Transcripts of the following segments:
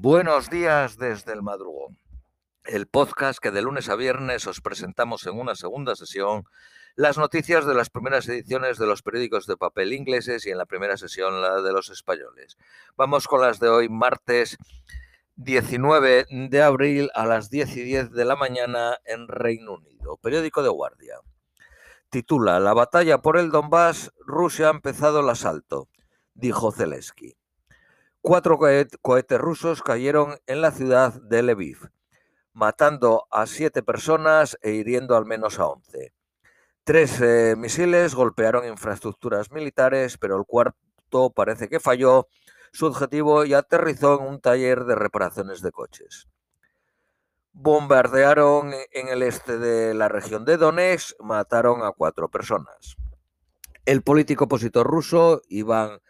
Buenos días desde el madrugón. El podcast que de lunes a viernes os presentamos en una segunda sesión las noticias de las primeras ediciones de los periódicos de papel ingleses y en la primera sesión la de los españoles. Vamos con las de hoy, martes 19 de abril a las 10 y 10 de la mañana en Reino Unido. Periódico de Guardia. Titula La batalla por el Donbass, Rusia ha empezado el asalto, dijo Zelensky. Cuatro cohetes rusos cayeron en la ciudad de Lviv, matando a siete personas e hiriendo al menos a once. Tres eh, misiles golpearon infraestructuras militares, pero el cuarto parece que falló su objetivo y aterrizó en un taller de reparaciones de coches. Bombardearon en el este de la región de Donetsk, mataron a cuatro personas. El político opositor ruso, Iván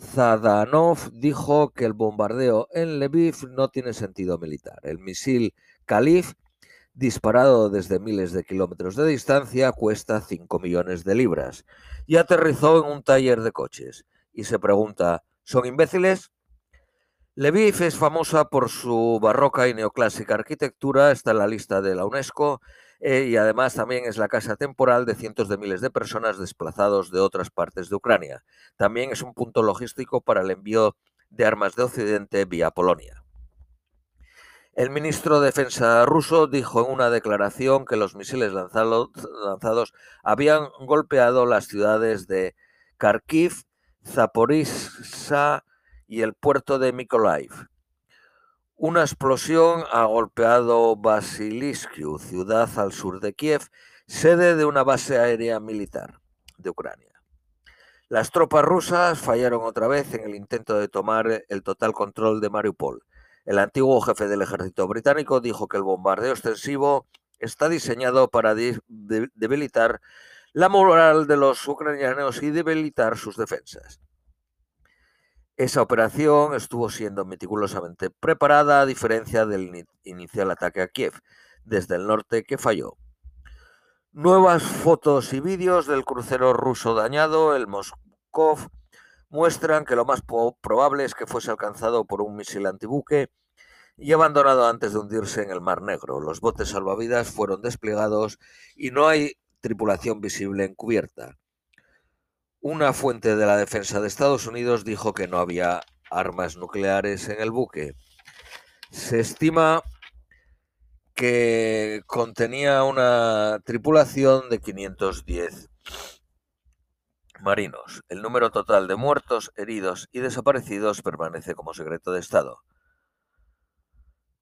Zadanov dijo que el bombardeo en Lviv no tiene sentido militar. El misil Kalif, disparado desde miles de kilómetros de distancia, cuesta 5 millones de libras y aterrizó en un taller de coches. Y se pregunta, ¿son imbéciles? Lviv es famosa por su barroca y neoclásica arquitectura, está en la lista de la UNESCO eh, y además también es la casa temporal de cientos de miles de personas desplazados de otras partes de Ucrania. También es un punto logístico para el envío de armas de Occidente vía Polonia. El ministro de Defensa ruso dijo en una declaración que los misiles lanzados habían golpeado las ciudades de Kharkiv, Zaporizhzhia y el puerto de Mykolaiv. Una explosión ha golpeado Basiliskiu, ciudad al sur de Kiev, sede de una base aérea militar de Ucrania. Las tropas rusas fallaron otra vez en el intento de tomar el total control de Mariupol. El antiguo jefe del ejército británico dijo que el bombardeo extensivo está diseñado para debilitar la moral de los ucranianos y debilitar sus defensas. Esa operación estuvo siendo meticulosamente preparada a diferencia del inicial ataque a Kiev desde el norte que falló. Nuevas fotos y vídeos del crucero ruso dañado, el Moskov, muestran que lo más probable es que fuese alcanzado por un misil antibuque y abandonado antes de hundirse en el Mar Negro. Los botes salvavidas fueron desplegados y no hay tripulación visible en cubierta. Una fuente de la defensa de Estados Unidos dijo que no había armas nucleares en el buque. Se estima que contenía una tripulación de 510 marinos. El número total de muertos, heridos y desaparecidos permanece como secreto de Estado.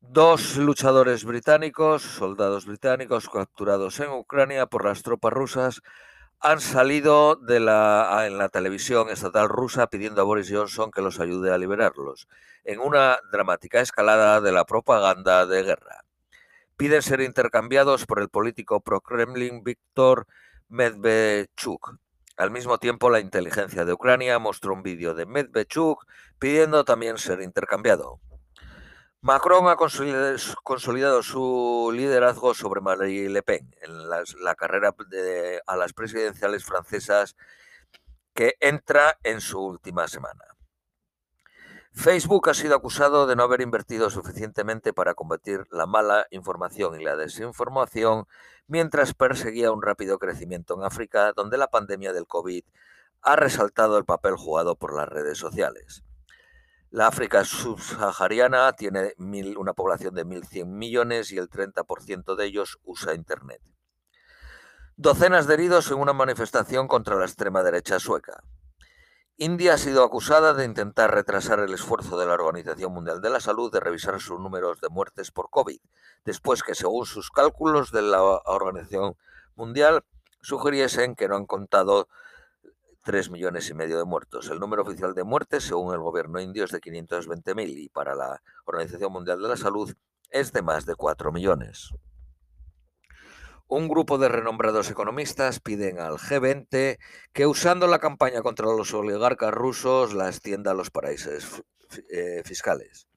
Dos luchadores británicos, soldados británicos capturados en Ucrania por las tropas rusas, han salido en la televisión estatal rusa pidiendo a Boris Johnson que los ayude a liberarlos, en una dramática escalada de la propaganda de guerra. Piden ser intercambiados por el político pro-Kremlin Viktor Medvedchuk. Al mismo tiempo, la inteligencia de Ucrania mostró un vídeo de Medvedchuk pidiendo también ser intercambiado. Macron ha consolidado su liderazgo sobre Marine Le Pen en la carrera a las presidenciales francesas que entra en su última semana. Facebook ha sido acusado de no haber invertido suficientemente para combatir la mala información y la desinformación mientras perseguía un rápido crecimiento en África, donde la pandemia del COVID ha resaltado el papel jugado por las redes sociales. La África subsahariana tiene una población de 1.100 millones y el 30% de ellos usa Internet. Docenas de heridos en una manifestación contra la extrema derecha sueca. India ha sido acusada de intentar retrasar el esfuerzo de la Organización Mundial de la Salud de revisar sus números de muertes por COVID, después que según sus cálculos de la Organización Mundial sugiriesen que no han contado 3 millones y medio de muertos. El número oficial de muertes, según el gobierno indio, es de 520.000 y para la Organización Mundial de la Salud es de más de 4 millones. Un grupo de renombrados economistas piden al G20 que usando la campaña contra los oligarcas rusos la extienda a los paraísos eh, fiscales.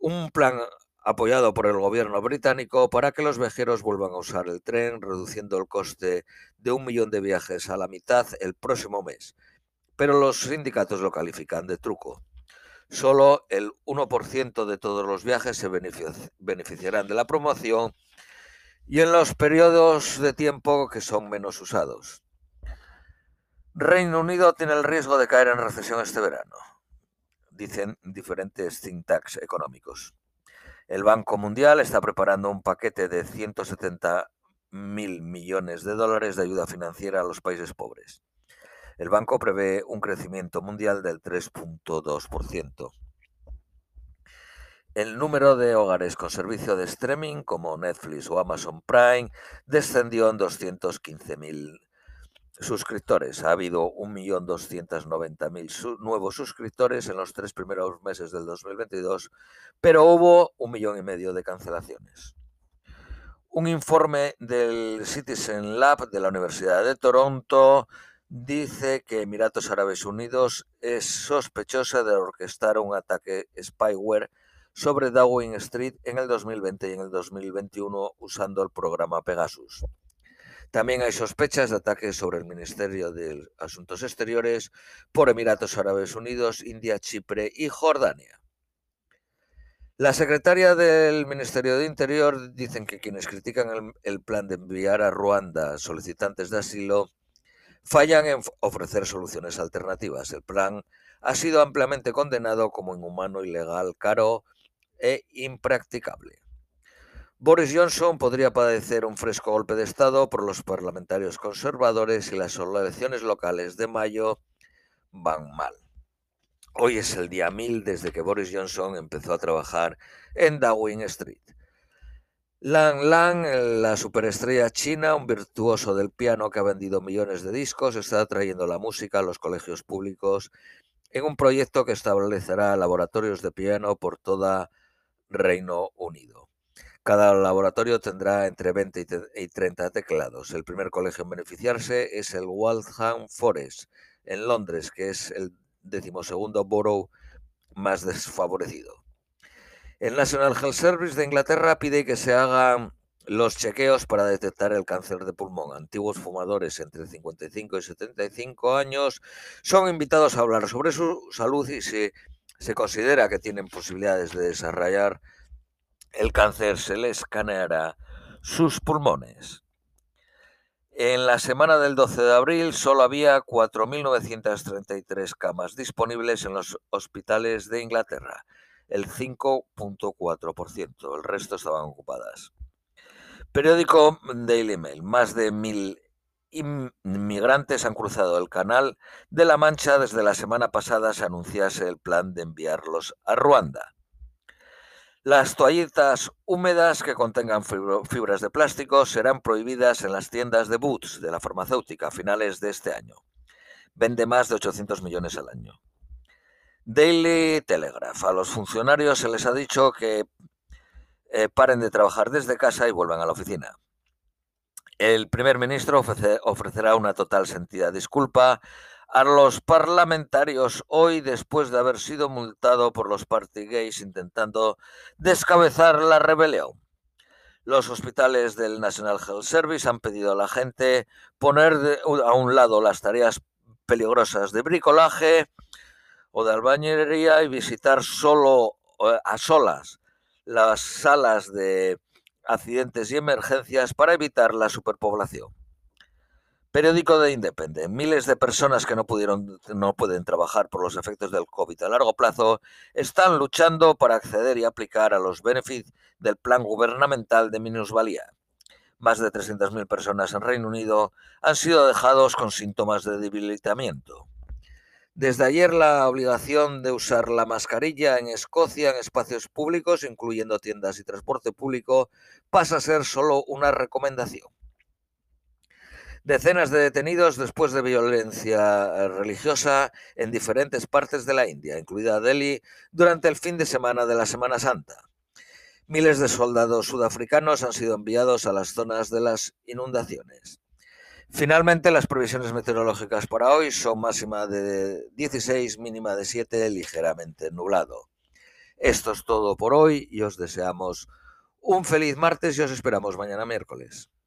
Un plan apoyado por el gobierno británico para que los viajeros vuelvan a usar el tren, reduciendo el coste de un millón de viajes a la mitad el próximo mes. Pero los sindicatos lo califican de truco. Solo el 1% de todos los viajes se beneficiarán de la promoción y en los periodos de tiempo que son menos usados. Reino Unido tiene el riesgo de caer en recesión este verano, dicen diferentes think económicos. El Banco Mundial está preparando un paquete de 170 mil millones de dólares de ayuda financiera a los países pobres. El banco prevé un crecimiento mundial del 3.2%. El número de hogares con servicio de streaming como Netflix o Amazon Prime descendió en 215.000 suscriptores. Ha habido 1.290.000 nuevos suscriptores en los tres primeros meses del 2022, pero hubo un millón y medio de cancelaciones. Un informe del Citizen Lab de la Universidad de Toronto dice que Emiratos Árabes Unidos es sospechosa de orquestar un ataque spyware sobre Downing Street en el 2020 y en el 2021 usando el programa Pegasus. También hay sospechas de ataques sobre el Ministerio de Asuntos Exteriores por Emiratos Árabes Unidos, India, Chipre y Jordania. La secretaria del Ministerio de Interior dicen que quienes critican el, el, plan de enviar a Ruanda solicitantes de asilo fallan en ofrecer soluciones alternativas. El plan ha sido ampliamente condenado como inhumano, ilegal, caro e impracticable. Boris Johnson podría padecer un fresco golpe de Estado por los parlamentarios conservadores y las elecciones locales de mayo van mal. Hoy es el día mil desde que Boris Johnson empezó a trabajar en Downing Street. Lang Lang, la superestrella china, un virtuoso del piano que ha vendido millones de discos, está trayendo la música a los colegios públicos en un proyecto que establecerá laboratorios de piano por toda Reino Unido. Cada laboratorio tendrá entre 20 y 30 teclados. El primer colegio en beneficiarse es el Waltham Forest, en Londres, que es el decimosegundo borough más desfavorecido. El National Health Service de Inglaterra pide que se hagan los chequeos para detectar el cáncer de pulmón. Antiguos fumadores entre 55 y 75 años son invitados a hablar sobre su salud y si se considera que tienen posibilidades de desarrollar el cáncer, se les escaneará sus pulmones. En la semana del 12 de abril solo había 4.933 camas disponibles en los hospitales de Inglaterra el 5.4%, el resto estaban ocupadas. Periódico Daily Mail, más de mil inmigrantes han cruzado el canal de la Mancha desde la semana pasada se anunciase el plan de enviarlos a Ruanda. Las toallitas húmedas que contengan fibras de plástico serán prohibidas en las tiendas de Boots de la farmacéutica a finales de este año. Vende más de 800 millones al año. Daily Telegraph. A los funcionarios se les ha dicho que eh, paren de trabajar desde casa y vuelvan a la oficina. El primer ministro ofrecerá una total sentida disculpa a los parlamentarios hoy después de haber sido multado por los party gays intentando descabezar la rebelión. Los hospitales del National Health Service han pedido a la gente poner a un lado las tareas peligrosas de bricolaje o de albañilería y visitar solo a solas las salas de accidentes y emergencias para evitar la superpoblación. Periódico de Independent. Miles de personas que no pudieron, no pueden trabajar por los efectos del COVID a largo plazo están luchando para acceder y aplicar a los beneficios del plan gubernamental de minusvalía. Más de 300.000 personas en Reino Unido han sido dejados con síntomas de debilitamiento. Desde ayer la obligación de usar la mascarilla en Escocia en espacios públicos, incluyendo tiendas y transporte público, pasa a ser solo una recomendación. Decenas de detenidos después de violencia eh, religiosa en diferentes partes de la India, incluida Delhi, durante el fin de semana de la Semana Santa. Miles de soldados sudafricanos han sido enviados a las zonas de las inundaciones. Finalmente, las previsiones meteorológicas para hoy son máxima de 16, mínima de 7, ligeramente nublado. Esto es todo por hoy y os deseamos un feliz martes y os esperamos mañana miércoles.